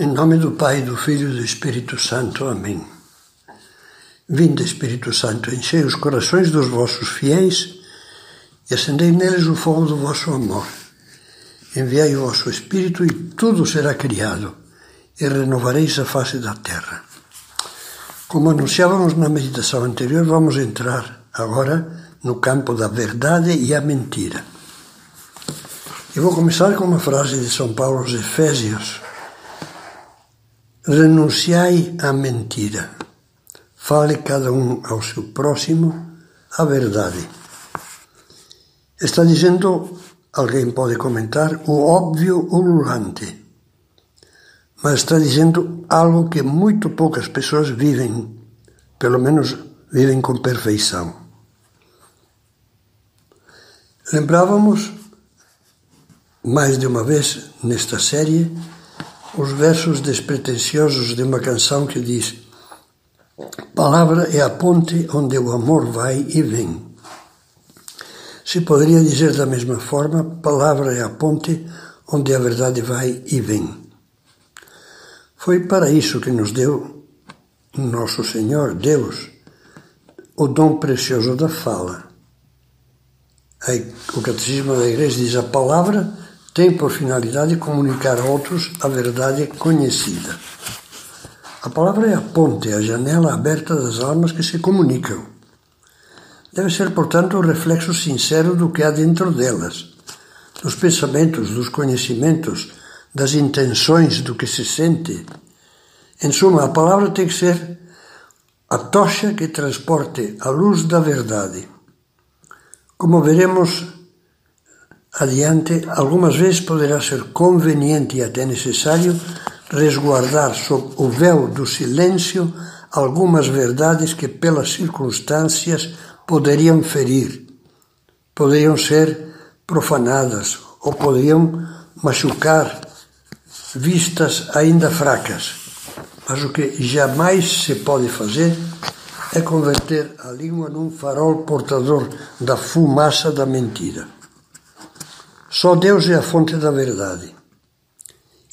Em nome do Pai, do Filho e do Espírito Santo. Amém. Vinde, Espírito Santo, enchei os corações dos vossos fiéis e acendei neles o fogo do vosso amor. Enviai o vosso Espírito e tudo será criado e renovareis a face da terra. Como anunciávamos na meditação anterior, vamos entrar agora no campo da verdade e a mentira. E vou começar com uma frase de São Paulo aos Efésios. Renunciai à mentira. Fale cada um ao seu próximo a verdade. Está dizendo, alguém pode comentar, o óbvio ululante. Mas está dizendo algo que muito poucas pessoas vivem, pelo menos vivem com perfeição. Lembrávamos, mais de uma vez nesta série, os versos despretensiosos de uma canção que diz: Palavra é a ponte onde o amor vai e vem. Se poderia dizer da mesma forma: Palavra é a ponte onde a verdade vai e vem. Foi para isso que nos deu nosso Senhor, Deus, o dom precioso da fala. O Catecismo da Igreja diz: a palavra tem por finalidade comunicar a outros a verdade conhecida. A palavra é a ponte, a janela aberta das almas que se comunicam. Deve ser, portanto, o reflexo sincero do que há dentro delas, dos pensamentos, dos conhecimentos, das intenções, do que se sente. Em suma, a palavra tem que ser a tocha que transporte a luz da verdade. Como veremos, adiante, algumas vezes poderá ser conveniente e até necessário resguardar sob o véu do silêncio algumas verdades que, pelas circunstâncias, poderiam ferir, poderiam ser profanadas ou poderiam machucar vistas ainda fracas. Mas o que jamais se pode fazer é converter a língua num farol portador da fumaça da mentira. Só Deus é a fonte da verdade.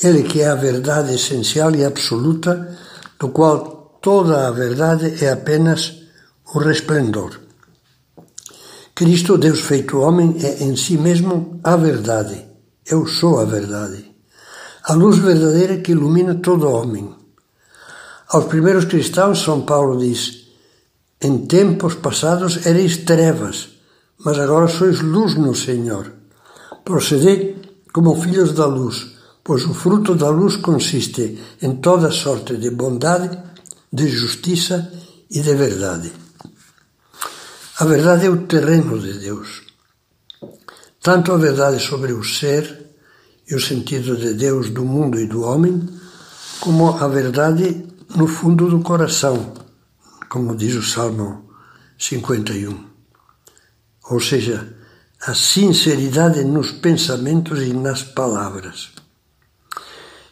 Ele que é a verdade essencial e absoluta, do qual toda a verdade é apenas o resplendor. Cristo, Deus feito homem, é em si mesmo a verdade. Eu sou a verdade. A luz verdadeira que ilumina todo homem. Aos primeiros cristãos, São Paulo diz: Em tempos passados ereis trevas, mas agora sois luz no Senhor. Procedei como filhos da luz, pois o fruto da luz consiste em toda sorte de bondade, de justiça e de verdade. A verdade é o terreno de Deus. Tanto a verdade sobre o ser e o sentido de Deus do mundo e do homem, como a verdade no fundo do coração, como diz o Salmo 51. Ou seja, a sinceridade nos pensamentos e nas palavras.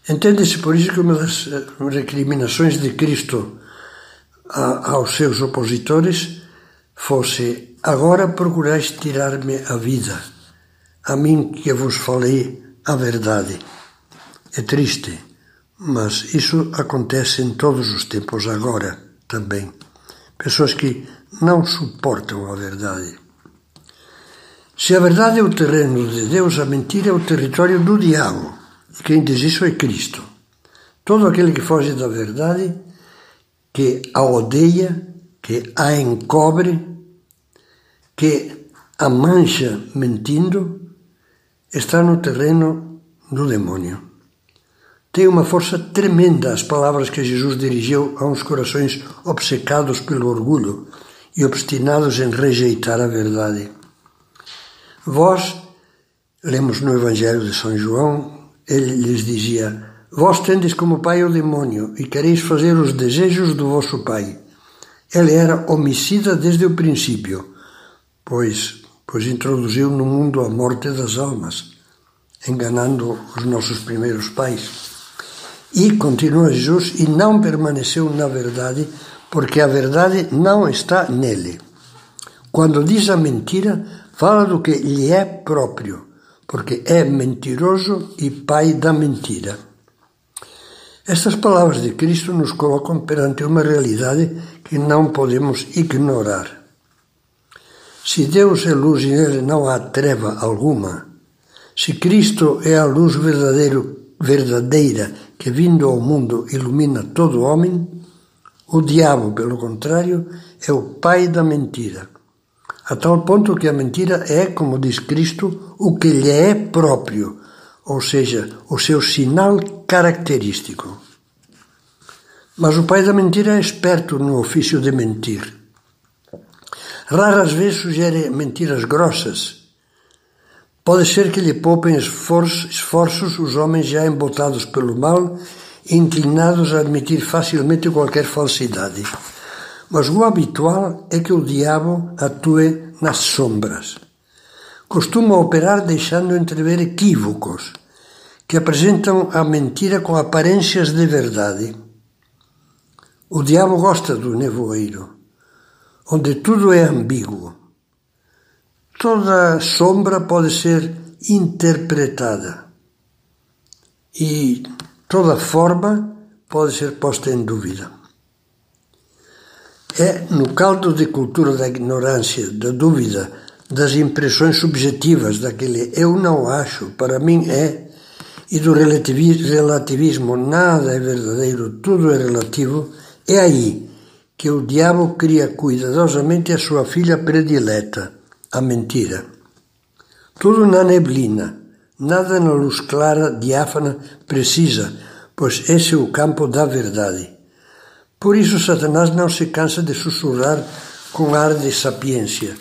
Entende-se por isso que uma das eh, recriminações de Cristo aos seus opositores fosse: Agora procurais tirar-me a vida, a mim que vos falei a verdade. É triste, mas isso acontece em todos os tempos agora também. Pessoas que não suportam a verdade. Se a verdade é o terreno de Deus, a mentira é o território do diabo. E quem diz isso é Cristo. Todo aquele que foge da verdade, que a odeia, que a encobre, que a mancha mentindo, está no terreno do demônio. Tem uma força tremenda as palavras que Jesus dirigiu a uns corações obcecados pelo orgulho e obstinados em rejeitar a verdade. Vós, lemos no Evangelho de São João, ele lhes dizia: Vós tendes como pai o demônio e quereis fazer os desejos do vosso pai. Ele era homicida desde o princípio, pois, pois introduziu no mundo a morte das almas, enganando os nossos primeiros pais. E continua Jesus e não permaneceu na verdade, porque a verdade não está nele. Quando diz a mentira, fala do que lhe é próprio, porque é mentiroso e pai da mentira. Estas palavras de Cristo nos colocam perante uma realidade que não podemos ignorar. Se Deus é luz e nele não há treva alguma, se Cristo é a luz verdadeira que vindo ao mundo ilumina todo homem, o diabo, pelo contrário, é o pai da mentira, a tal ponto que a mentira é, como diz Cristo, o que lhe é próprio, ou seja, o seu sinal característico. Mas o pai da mentira é esperto no ofício de mentir. Raras vezes sugere mentiras grossas. Pode ser que lhe poupem esforços os homens já embotados pelo mal inclinados a admitir facilmente qualquer falsidade. Mas o habitual é que o diabo atue nas sombras. Costuma operar deixando entrever equívocos que apresentam a mentira com aparências de verdade. O diabo gosta do nevoeiro onde tudo é ambíguo. Toda sombra pode ser interpretada e toda forma pode ser posta em dúvida. É no caldo de cultura da ignorância, da dúvida, das impressões subjetivas, daquele eu não acho, para mim é, e do relativismo, nada é verdadeiro, tudo é relativo, é aí que o diabo cria cuidadosamente a sua filha predileta, a mentira. Tudo na neblina, nada na luz clara, diáfana, precisa, pois esse é o campo da verdade. Por isso Satanás não se cansa de sussurrar com ar de sapiência.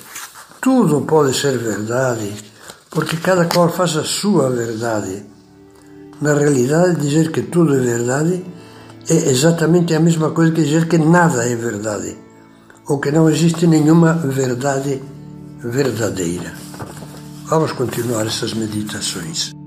Tudo pode ser verdade, porque cada qual faz a sua verdade. Na realidade, dizer que tudo é verdade é exatamente a mesma coisa que dizer que nada é verdade, ou que não existe nenhuma verdade verdadeira. Vamos continuar essas meditações.